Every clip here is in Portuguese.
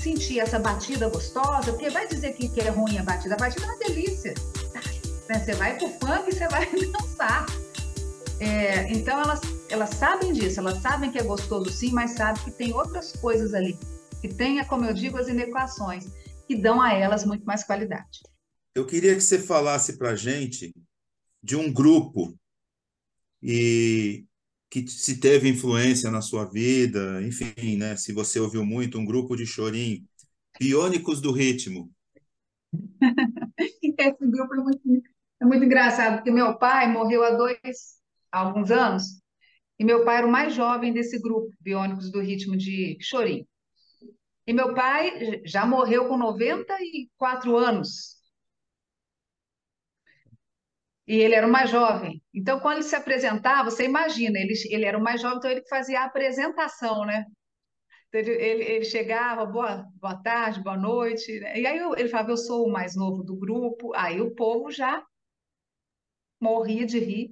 sentir essa batida gostosa, porque vai dizer que, que é ruim a batida. A batida é uma delícia. Né? Você vai pro funk e você vai dançar. É, então elas, elas sabem disso, elas sabem que é gostoso sim, mas sabem que tem outras coisas ali, que tem, como eu digo, as inequações, que dão a elas muito mais qualidade. Eu queria que você falasse para gente de um grupo e que se teve influência na sua vida, enfim, né? Se você ouviu muito, um grupo de chorinho, Biônicos do Ritmo. Esse grupo é muito, é muito engraçado, porque meu pai morreu há dois, há alguns anos, e meu pai era o mais jovem desse grupo, Biônicos do Ritmo de Chorinho. E meu pai já morreu com 94 anos. E ele era o mais jovem. Então, quando ele se apresentava, você imagina, ele, ele era o mais jovem, então ele fazia a apresentação, né? Então, ele, ele, ele chegava, boa, boa tarde, boa noite. Né? E aí eu, ele falava, eu sou o mais novo do grupo. Aí o povo já morria de rir.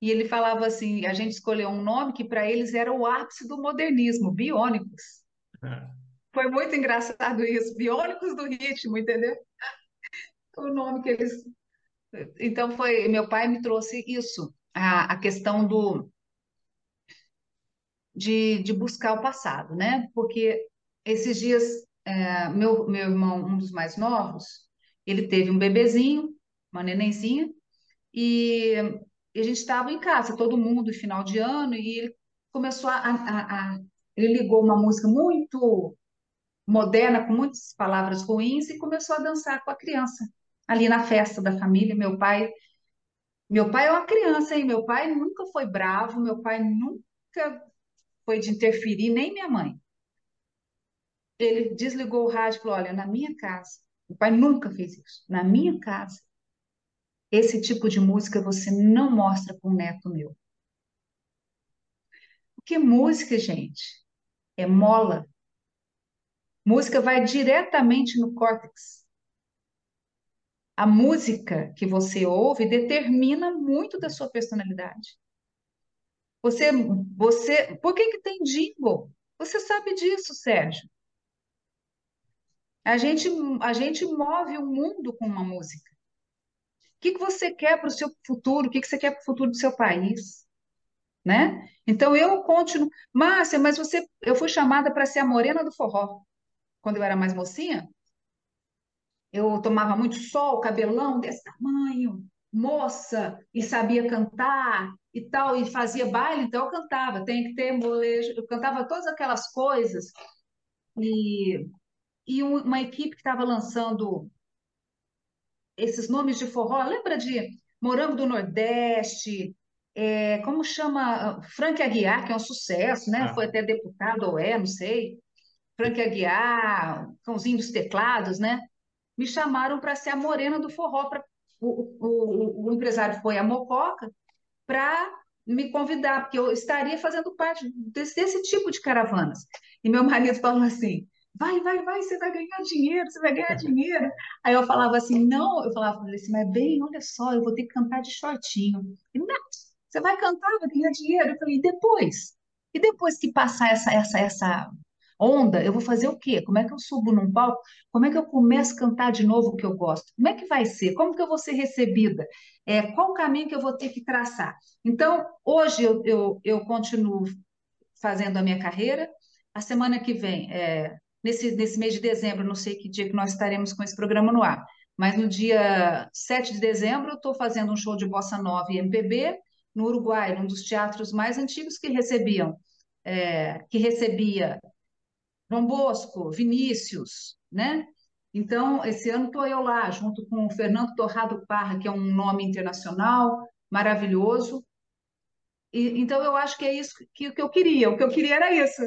E ele falava assim: a gente escolheu um nome que para eles era o ápice do modernismo, biônicos. É. Foi muito engraçado isso, biônicos do ritmo, entendeu? O nome que eles. Então foi, meu pai me trouxe isso, a, a questão do de, de buscar o passado, né? Porque esses dias é, meu, meu irmão, um dos mais novos, ele teve um bebezinho, uma nenenzinha, e e a gente estava em casa, todo mundo, final de ano, e ele começou a, a, a, Ele ligou uma música muito moderna, com muitas palavras ruins, e começou a dançar com a criança, ali na festa da família. Meu pai. Meu pai é uma criança, hein? Meu pai nunca foi bravo, meu pai nunca foi de interferir, nem minha mãe. Ele desligou o rádio e falou: Olha, na minha casa, meu pai nunca fez isso. Na minha casa, esse tipo de música você não mostra para um neto meu. Porque música, gente, é mola. Música vai diretamente no córtex. A música que você ouve determina muito da sua personalidade. Você, você, por que que tem jingle? Você sabe disso, Sérgio. A gente, a gente move o mundo com uma música. O que, que você quer para o seu futuro? O que, que você quer para o futuro do seu país? Né? Então eu continuo. Márcia, mas você, eu fui chamada para ser a morena do forró. Quando eu era mais mocinha, eu tomava muito sol, cabelão desse tamanho, moça, e sabia cantar e tal, e fazia baile, então eu cantava. Tem que ter molejo, eu cantava todas aquelas coisas. E, e uma equipe que estava lançando esses nomes de forró, lembra de Morango do Nordeste, é, como chama? Frank Aguiar, que é um sucesso, né? Ah. Foi até deputado, ou é, não sei. Frank Aguiar, Cãozinho dos Teclados, né? Me chamaram para ser a morena do forró. Pra, o, o, o, empresário foi a Mococa para me convidar, porque eu estaria fazendo parte desse, desse tipo de caravanas. E meu marido falou assim: vai, vai, vai, você vai ganhar dinheiro, você vai ganhar dinheiro. Aí eu falava assim, não, eu falava assim, mas bem, olha só, eu vou ter que cantar de shortinho. Ele, não, você vai cantar, vai ganhar dinheiro. Eu falei, e depois? E depois que passar essa, essa, essa onda, eu vou fazer o quê? Como é que eu subo num palco? Como é que eu começo a cantar de novo o que eu gosto? Como é que vai ser? Como que eu vou ser recebida? É, qual o caminho que eu vou ter que traçar? Então, hoje eu, eu, eu continuo fazendo a minha carreira. A semana que vem, é, nesse, nesse mês de dezembro, não sei que dia que nós estaremos com esse programa no ar, mas no dia 7 de dezembro eu estou fazendo um show de bossa nova e MPB no Uruguai, num dos teatros mais antigos que recebiam, é, que recebia João Bosco, Vinícius, né? Então, esse ano estou eu lá, junto com o Fernando Torrado Parra, que é um nome internacional maravilhoso. E, então, eu acho que é isso que, que eu queria. O que eu queria era isso.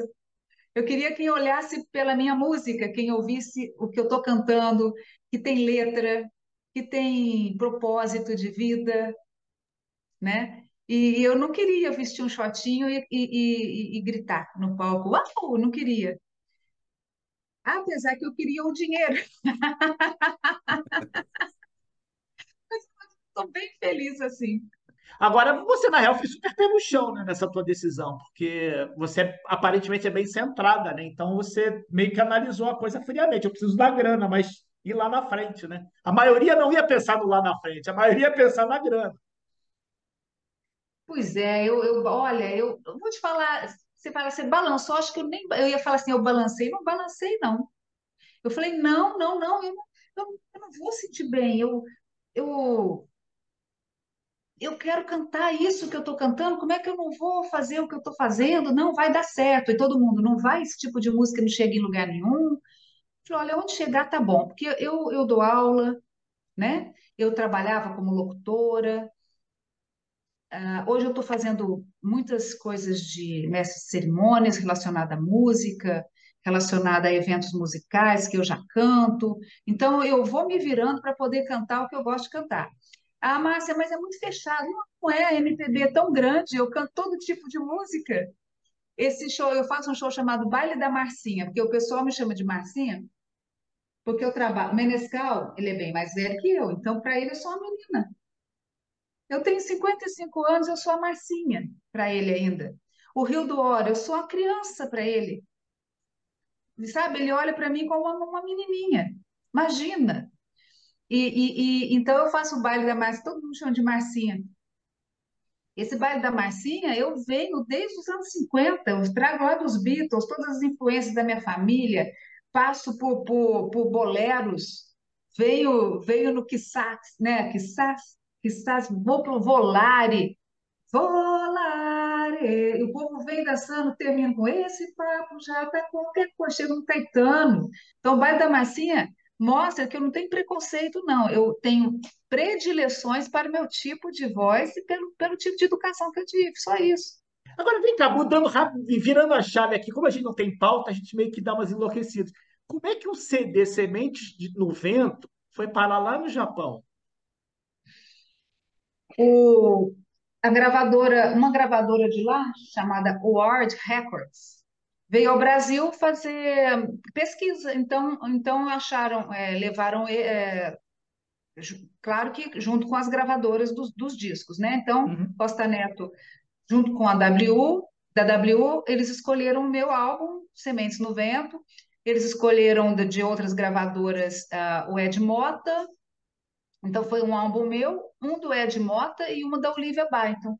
Eu queria quem olhasse pela minha música, quem ouvisse o que eu estou cantando, que tem letra, que tem propósito de vida, né? E eu não queria vestir um shortinho e, e, e, e gritar no palco, uau, não queria. Apesar que eu queria o dinheiro. Mas estou bem feliz assim. Agora, você, na real, fez super pé no chão, né, nessa tua decisão, porque você aparentemente é bem centrada, né? Então você meio que analisou a coisa friamente. Eu preciso da grana, mas ir lá na frente, né? A maioria não ia pensar no lá na frente, a maioria ia pensar na grana. Pois é, eu, eu olha, eu, eu vou te falar, você fala, você balançou, acho que eu nem, eu ia falar assim, eu balancei, não balancei, não. Eu falei, não, não, não, eu não, eu, eu não vou sentir bem, eu, eu, eu quero cantar isso que eu estou cantando, como é que eu não vou fazer o que eu estou fazendo? Não, vai dar certo. E todo mundo, não vai, esse tipo de música não chega em lugar nenhum. Eu falei, olha, onde chegar tá bom, porque eu, eu dou aula, né? Eu trabalhava como locutora, Uh, hoje eu estou fazendo muitas coisas de mestre de cerimônias relacionada à música, relacionada a eventos musicais que eu já canto. Então eu vou me virando para poder cantar o que eu gosto de cantar. Ah, Márcia, mas é muito fechado. Não é, a MPB é tão grande, eu canto todo tipo de música. Esse show, eu faço um show chamado Baile da Marcinha, porque o pessoal me chama de Marcinha, porque eu trabalho. O Menescal, ele é bem mais velho que eu, então para ele eu sou uma menina. Eu tenho 55 anos, eu sou a Marcinha para ele ainda. O Rio do Oro, eu sou a criança para ele. Sabe, ele olha para mim como uma, uma menininha. Imagina. E, e, e, então eu faço o baile da Marcinha, todo mundo chama de Marcinha. Esse baile da Marcinha, eu venho desde os anos 50, eu trago lá dos Beatles, todas as influências da minha família, passo por, por, por boleros, venho, venho no quizás, né? Quizás, que estás, vou para o volare, volare, e o povo vem dançando, termina com esse papo, já está qualquer coisa, chega no Caetano. Então, o baile da massinha mostra que eu não tenho preconceito, não, eu tenho predileções para o meu tipo de voz e pelo, pelo tipo de educação que eu tive, só isso. Agora vem cá, mudando rápido e virando a chave aqui, como a gente não tem pauta, a gente meio que dá umas enlouquecidas. Como é que o CD Sementes no Vento foi parar lá no Japão? O, a gravadora, uma gravadora de lá, chamada Ward Records, veio ao Brasil fazer pesquisa. Então, então acharam, é, levaram, é, claro que junto com as gravadoras dos, dos discos, né? Então, uhum. Costa Neto, junto com a W, da W, eles escolheram o meu álbum, Sementes no Vento. Eles escolheram de, de outras gravadoras uh, o Ed Mota, então, foi um álbum meu, um do Ed Mota e uma da Olivia Byton.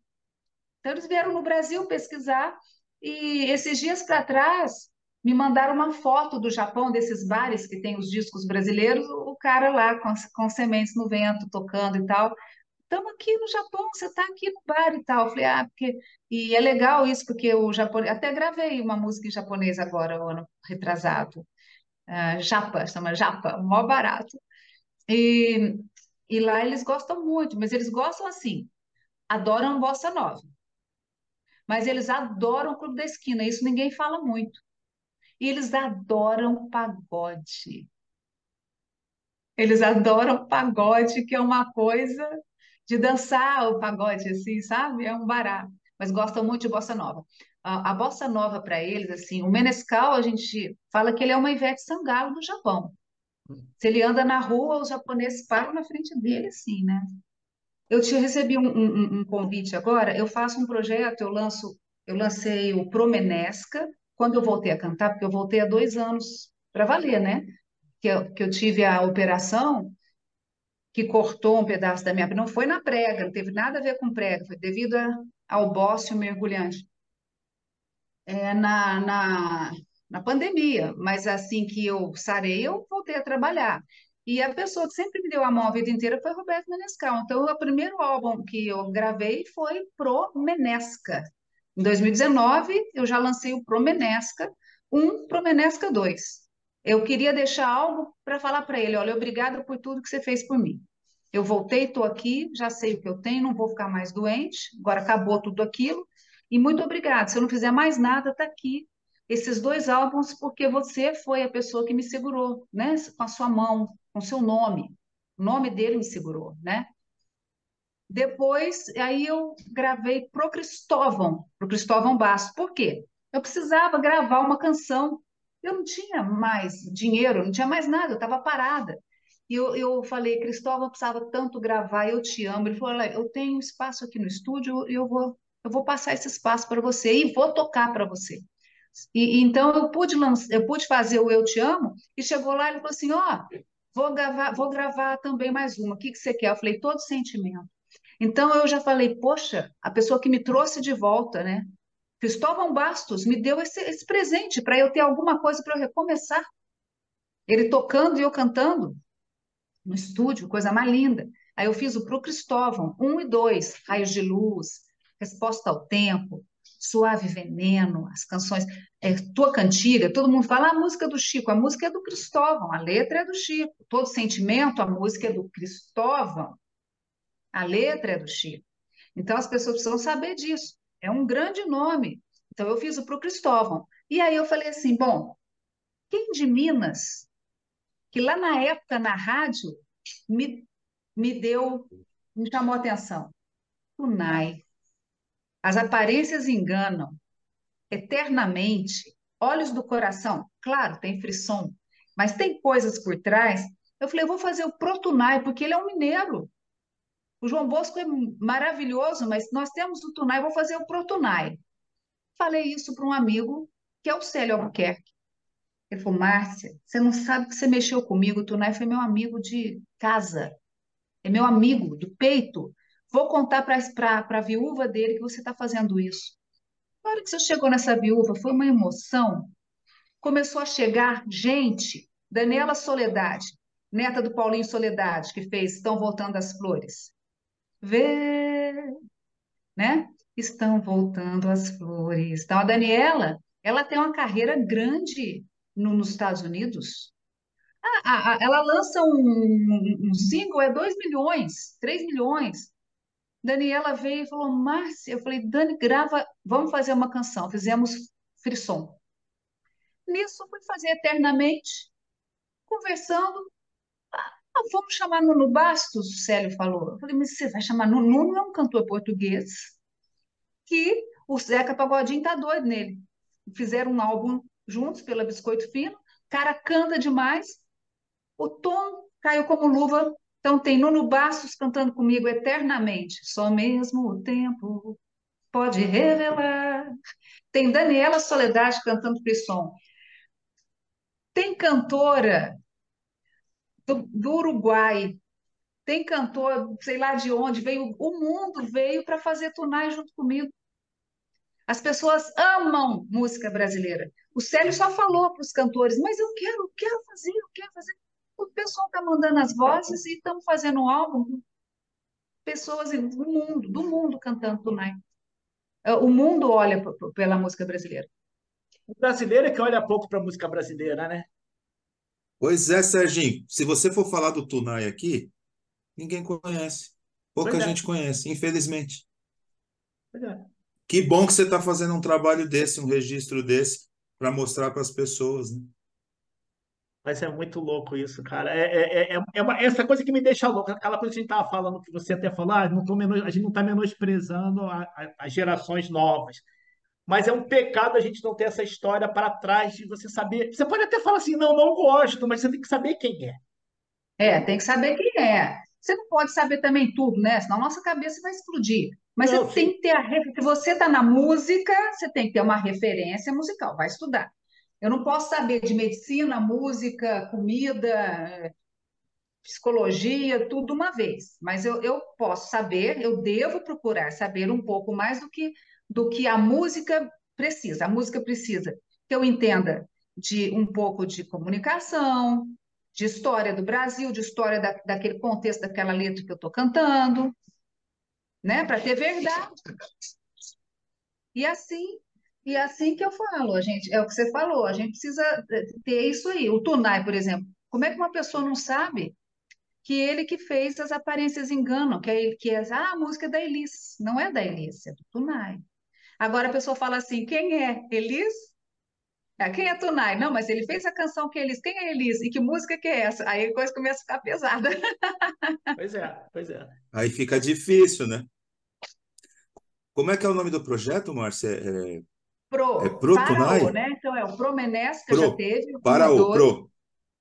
Então, eles vieram no Brasil pesquisar e esses dias para trás me mandaram uma foto do Japão, desses bares que tem os discos brasileiros, o cara lá com, com sementes no vento, tocando e tal. Estamos aqui no Japão, você está aqui no bar e tal. Eu falei, ah, porque. E é legal isso, porque o japonês. Até gravei uma música em japonês agora, o ano retrasado. Uh, japa, chama Japa, mó barato. E e lá eles gostam muito, mas eles gostam assim, adoram bossa nova. Mas eles adoram o Clube da Esquina, isso ninguém fala muito. E eles adoram pagode. Eles adoram pagode, que é uma coisa de dançar o pagode, assim, sabe? É um barato. Mas gostam muito de bossa nova. A, a bossa nova para eles, assim, o menescal, a gente fala que ele é uma Ivete Sangalo do Japão. Se ele anda na rua, os japoneses param na frente dele, assim, né? Eu te recebi um, um, um convite agora, eu faço um projeto, eu lanço, eu lancei o Promenesca, quando eu voltei a cantar, porque eu voltei há dois anos para valer, né? Que eu, que eu tive a operação que cortou um pedaço da minha... Não foi na prega, não teve nada a ver com prega, foi devido a, ao bócio mergulhante. É, na, na, na pandemia, mas assim que eu sarei, eu voltei a trabalhar. E a pessoa que sempre me deu a mão a vida inteira foi Roberto Menescal. Então, o primeiro álbum que eu gravei foi Pro Menesca. Em 2019, eu já lancei o Pro Menesca 1, Pro Menesca 2. Eu queria deixar algo para falar para ele: olha, obrigada por tudo que você fez por mim. Eu voltei, estou aqui, já sei o que eu tenho, não vou ficar mais doente, agora acabou tudo aquilo. E muito obrigada. Se eu não fizer mais nada, está aqui esses dois álbuns porque você foi a pessoa que me segurou, né? Com a sua mão, com o seu nome. O nome dele me segurou, né? Depois, aí eu gravei pro Cristóvão, pro Cristóvão Bastos. Por quê? Eu precisava gravar uma canção. Eu não tinha mais dinheiro, não tinha mais nada, eu estava parada. E eu, eu falei, Cristóvão, precisava tanto gravar, eu te amo. Ele falou, eu tenho espaço aqui no estúdio eu vou, eu vou passar esse espaço para você e vou tocar para você. E, então eu pude lançar, eu pude fazer o Eu Te Amo e chegou lá e ele falou assim, ó, oh, vou gravar, vou gravar também mais uma. O que que você quer? Eu falei, todo sentimento. Então eu já falei, poxa, a pessoa que me trouxe de volta, né? Cristóvão Bastos me deu esse, esse presente para eu ter alguma coisa para eu recomeçar. Ele tocando e eu cantando no estúdio, coisa mais linda. Aí eu fiz o Pro Cristóvão, um e dois, Raios de Luz, Resposta ao Tempo, Suave Veneno, as canções, é, Tua Cantiga, todo mundo fala ah, a música do Chico, a música é do Cristóvão, a letra é do Chico, Todo Sentimento, a música é do Cristóvão, a letra é do Chico. Então as pessoas precisam saber disso, é um grande nome. Então eu fiz o Pro Cristóvão. E aí eu falei assim, bom, quem de Minas que lá na época, na rádio, me, me deu, me chamou a atenção. Tunai. As aparências enganam. Eternamente. Olhos do coração. Claro, tem frisson, mas tem coisas por trás. Eu falei, eu vou fazer o Protunai, porque ele é um mineiro. O João Bosco é maravilhoso, mas nós temos o Tunai, vou fazer o Protunai. Falei isso para um amigo, que é o Célio Albuquerque. Ele falou, Márcia, você não sabe que você mexeu comigo, o Tunai foi meu amigo de casa, é meu amigo do peito. Vou contar para a viúva dele que você está fazendo isso. Na hora que você chegou nessa viúva, foi uma emoção. Começou a chegar gente, Daniela Soledade, neta do Paulinho Soledade, que fez Estão Voltando as Flores. Vê, né? Estão voltando as flores. Então, a Daniela, ela tem uma carreira grande no, nos Estados Unidos, ah, ela lança um, um single, é 2 milhões, 3 milhões. Daniela veio e falou, Márcia, eu falei, Dani, grava, vamos fazer uma canção. Fizemos frisson. Nisso, fui fazer eternamente, conversando. Ah, vamos chamar Nuno Bastos, o Célio falou. Eu falei, mas você vai chamar Nuno? Nuno é um cantor português que o Zeca Pagodinho tá doido nele. Fizeram um álbum juntos pela Biscoito Fino, cara canta demais, o tom caiu como luva, então tem Nuno Bastos cantando comigo eternamente, só mesmo o tempo pode revelar. Tem Daniela Soledade cantando frisson. Tem cantora do, do Uruguai, tem cantor, sei lá de onde, veio, o mundo veio para fazer tunai junto comigo. As pessoas amam música brasileira. O Célio só falou para os cantores, mas eu quero, eu quero fazer, eu quero fazer. O pessoal está mandando as vozes e estamos fazendo um álbum com pessoas do mundo, do mundo cantando Tunai. É, o mundo olha pela música brasileira. O brasileiro é que olha pouco para a música brasileira, né? Pois é, Serginho. Se você for falar do Tunai aqui, ninguém conhece. Pouca Verdade. gente conhece, infelizmente. Verdade. Que bom que você está fazendo um trabalho desse, um registro desse, para mostrar para as pessoas, né? Mas é muito louco isso, cara. É, é, é, é uma, essa coisa que me deixa louco, aquela coisa que a gente estava falando, que você até falou, ah, não tô menos, a gente não está menosprezando a, a, as gerações novas. Mas é um pecado a gente não ter essa história para trás de você saber. Você pode até falar assim, não, não gosto, mas você tem que saber quem é. É, tem que saber quem é. Você não pode saber também tudo, né? Senão a nossa cabeça vai explodir. Mas não, você sim. tem que ter a. Se você está na música, você tem que ter uma referência musical, vai estudar. Eu não posso saber de medicina, música, comida, psicologia, tudo uma vez. Mas eu, eu posso saber, eu devo procurar saber um pouco mais do que, do que a música precisa. A música precisa que eu entenda de um pouco de comunicação, de história do Brasil, de história da, daquele contexto daquela letra que eu estou cantando, né? Para ter verdade. E assim, e assim que eu falo, a gente, é o que você falou, a gente precisa ter isso aí. O Tunai, por exemplo, como é que uma pessoa não sabe que ele que fez as aparências enganam, que é, que é ah, a música é da Elis, não é da Elis, é do Tunai. Agora a pessoa fala assim, quem é Elis? É, quem é Tunai? Não, mas ele fez a canção que Elis. Quem é Elis? E que música que é essa? Aí a coisa começa a ficar pesada. Pois é, pois é. Aí fica difícil, né? Como é que é o nome do projeto, Márcia? É... Pro. É Pro Tunai? né? Então é o Promenes, que Pro. já teve. Para o Pro.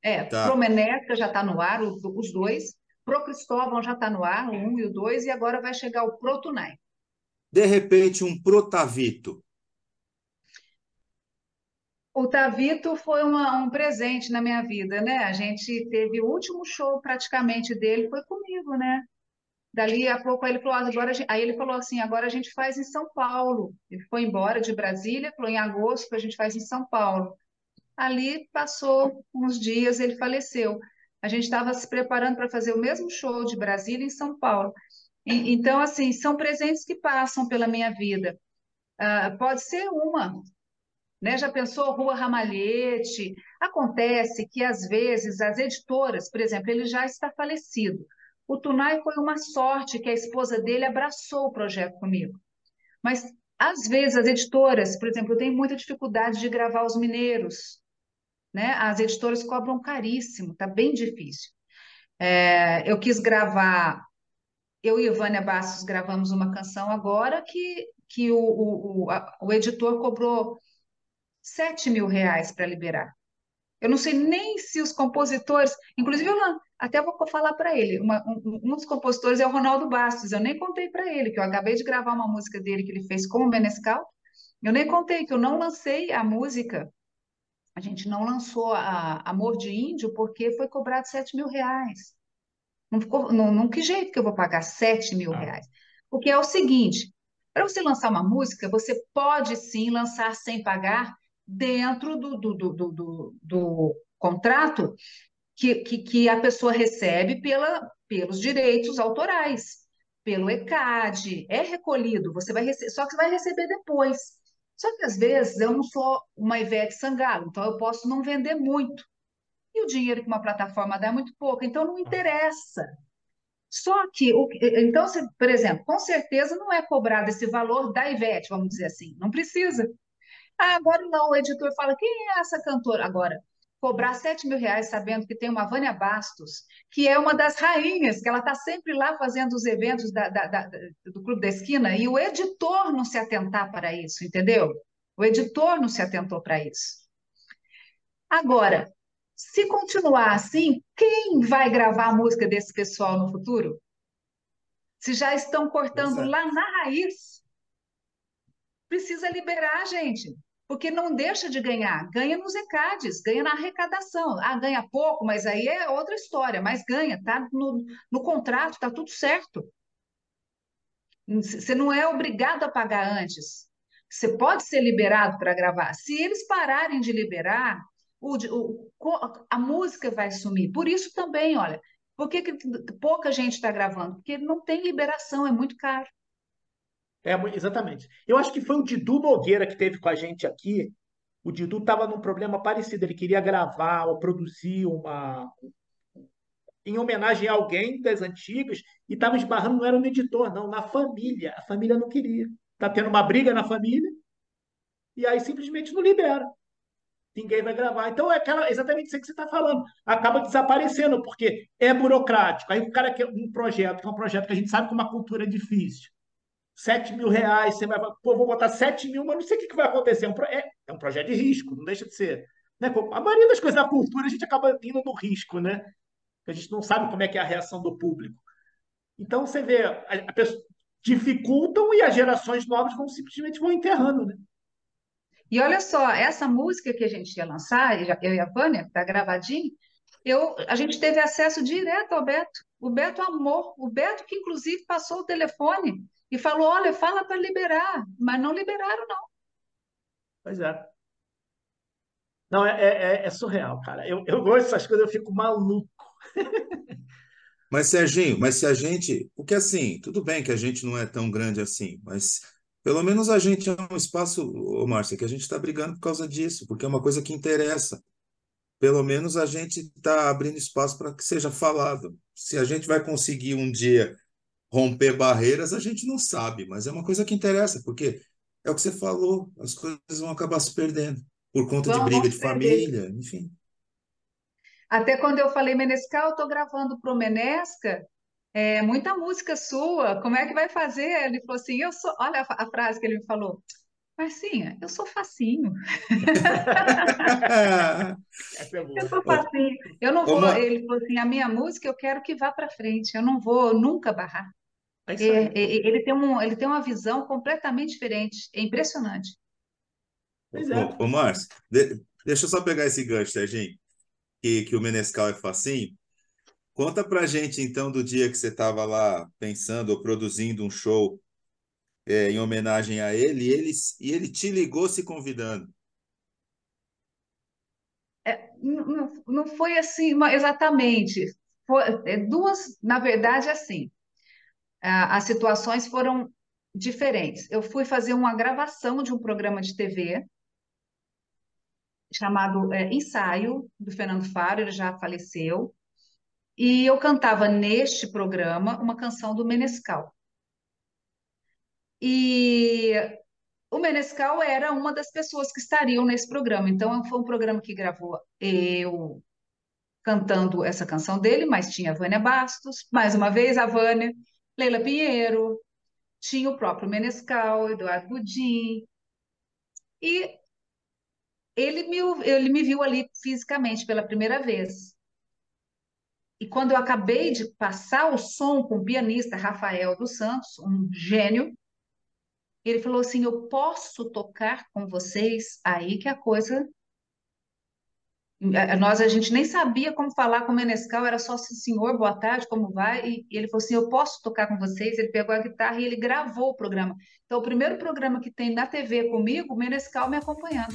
É, Tá. Promenética já está no ar, os, os dois. Pro Cristóvão já está no ar, o um e o dois, e agora vai chegar o Pro Tunai. De repente, um Protavito. O Tavito foi uma- um presente na minha vida, né? A gente teve o último show praticamente dele, foi comigo, né? Dali a pouco aí ele falou, "Ah, agora, a gen-" aí ele falou assim, agora a gente faz em São Paulo. Ele foi embora de Brasília, falou em agosto a gente faz em São Paulo. Ali passou uns dias, ele faleceu. A gente estava se preparando para fazer o mesmo show de Brasília em São Paulo. E- então, assim, são presentes que passam pela minha vida. Ah, pode ser uma, né? Já pensou Rua Ramalhete? Acontece que às vezes as editoras, por exemplo, ele já está falecido. O Tunai foi uma sorte que a esposa dele abraçou o projeto comigo. Mas às vezes as editoras, por exemplo, eu tenho muita dificuldade de gravar os mineiros, né? As editoras cobram caríssimo, tá bem difícil. É, eu quis gravar, eu e Vânia Bastos gravamos uma canção agora que, que o, o, o, a- o editor cobrou 7 mil reais para liberar. Eu não sei nem se os compositores, inclusive eu até vou falar para ele, uma- um, um dos compositores é o Ronaldo Bastos, eu nem contei para ele, que eu acabei de gravar uma música dele que ele fez com o Menescal, eu nem contei que eu não lancei a música, a gente não lançou a Amor de Índio porque foi cobrado 7 mil reais. Não ficou, não, não, que jeito que eu vou pagar 7 mil reais? Porque é o seguinte, para você lançar uma música, você pode sim lançar sem pagar dentro do, do, do, do, do- contrato que, que, que a pessoa recebe pela, pelos direitos autorais, pelo ECAD, é recolhido, você vai só que vai receber depois. Só que às vezes eu não sou uma Ivete Sangalo, então eu posso não vender muito. E o dinheiro que uma plataforma dá é muito pouco, então não interessa. Só que, então, por exemplo, com certeza não é cobrado esse valor da Ivete, vamos dizer assim, não precisa. Ah, agora não, o editor fala, quem é essa cantora? Agora, cobrar 7 mil reais sabendo que tem uma Vânia Bastos, que é uma das rainhas, que ela está sempre lá fazendo os eventos da- da- da- do Clube da Esquina, e o editor não se atentar para isso, entendeu? O editor não se atentou para isso. Agora, se continuar assim, quem vai gravar a música desse pessoal no futuro? Se já estão cortando é. lá na raiz, precisa liberar, gente, porque não deixa de ganhar. Ganha nos ECADs, ganha na arrecadação. Ah, ganha pouco, mas aí é outra história, mas ganha, tá no, no contrato, tá tudo certo. Você não é obrigado a pagar antes. Você pode ser liberado para gravar. Se eles pararem de liberar, o, o, a música vai sumir. Por isso também, olha, por que, que pouca gente está gravando? Porque não tem liberação, é muito caro. É, exatamente. Eu acho que foi o Didu Nogueira que teve com a gente aqui. O Didu estava num problema parecido. Ele queria gravar ou produzir uma em homenagem a alguém das antigas e estava esbarrando, não era no editor, não, na família. A família não queria. Está tendo uma briga na família e aí simplesmente não libera. Ninguém vai gravar. Então é aquela, exatamente isso que você está falando. Acaba desaparecendo, porque é burocrático. Aí o cara quer um projeto, que é um projeto que a gente sabe que uma cultura é difícil. 7 mil reais, você vai. Pô, vou botar 7 mil, mas não sei o que que vai acontecer. É um, pro- é, é um projeto de risco, não deixa de ser. Né? A maioria das coisas da cultura a gente acaba indo no risco, né? A gente não sabe como é que é a reação do público. Então você vê, a, pessoa, dificultam e as gerações novas vão simplesmente vão enterrando, né? E olha só, essa música que a gente ia lançar, eu e a Vânia, que está gravadinho, eu, a gente teve acesso direto ao Beto. O Beto amou. O Beto, que inclusive passou o telefone e falou: olha, fala para liberar, mas não liberaram, não. Pois é. Não, é, é, é surreal, cara. Eu, eu gosto dessas coisas, eu fico maluco. Mas, Serginho, mas se a gente. Porque assim, tudo bem que a gente não é tão grande assim, mas pelo menos a gente é um espaço, ô Márcia, que a gente está brigando por causa disso, porque é uma coisa que interessa. Pelo menos a gente está abrindo espaço para que seja falado. Se a gente vai conseguir um dia romper barreiras, a gente não sabe, mas é uma coisa que interessa, porque é o que você falou, as coisas vão acabar se perdendo por conta de briga de se perder. família, enfim. Até quando eu falei Menescal, eu estou gravando pro Menesca, é, muita música sua, como é que vai fazer? Ele falou assim, eu sou, olha a, a frase que ele me falou, Marcinha, eu sou facinho. Essa é boa. Eu sou facinho. Eu não vou. Uma... Ele falou assim: a minha música eu quero que vá para frente. Eu não vou nunca barrar. É isso aí. É, é, ele tem um, ele tem uma visão completamente diferente. É impressionante. Pois é. Ô, ô Márcio, de- deixa eu só pegar esse gancho, Serginho, que, que o Menescal é facinho. Conta pra gente, então, do dia que você estava lá pensando ou produzindo um show é, em homenagem a ele, e ele, e ele te ligou se convidando. Não, não- não foi assim, exatamente. Foi, é, duas, na verdade, assim, a- as situações foram diferentes. Eu fui fazer uma gravação de um programa de TV chamado é, Ensaio, do Fernando Faro, ele já faleceu, e eu cantava neste programa uma canção do Menescal. E o Menescal era uma das pessoas que estariam nesse programa. Então, foi um programa que gravou eu cantando essa canção dele, mas tinha a Vânia Bastos, mais uma vez a Vânia, Leila Pinheiro, tinha o próprio Menescal, Eduardo Gudim, e ele me, ele me viu ali fisicamente pela primeira vez. E quando eu acabei de passar o som com o pianista Rafael dos Santos, um gênio, ele falou assim: Eu posso tocar com vocês? Aí que a coisa. A- Nós, a gente nem sabia como falar com o Menescal, era só assim, senhor, boa tarde, como vai? E, e ele falou assim: Eu posso tocar com vocês? Ele pegou a guitarra e ele gravou o programa. Então, o primeiro programa que tem na TV comigo, o Menescal me acompanhando.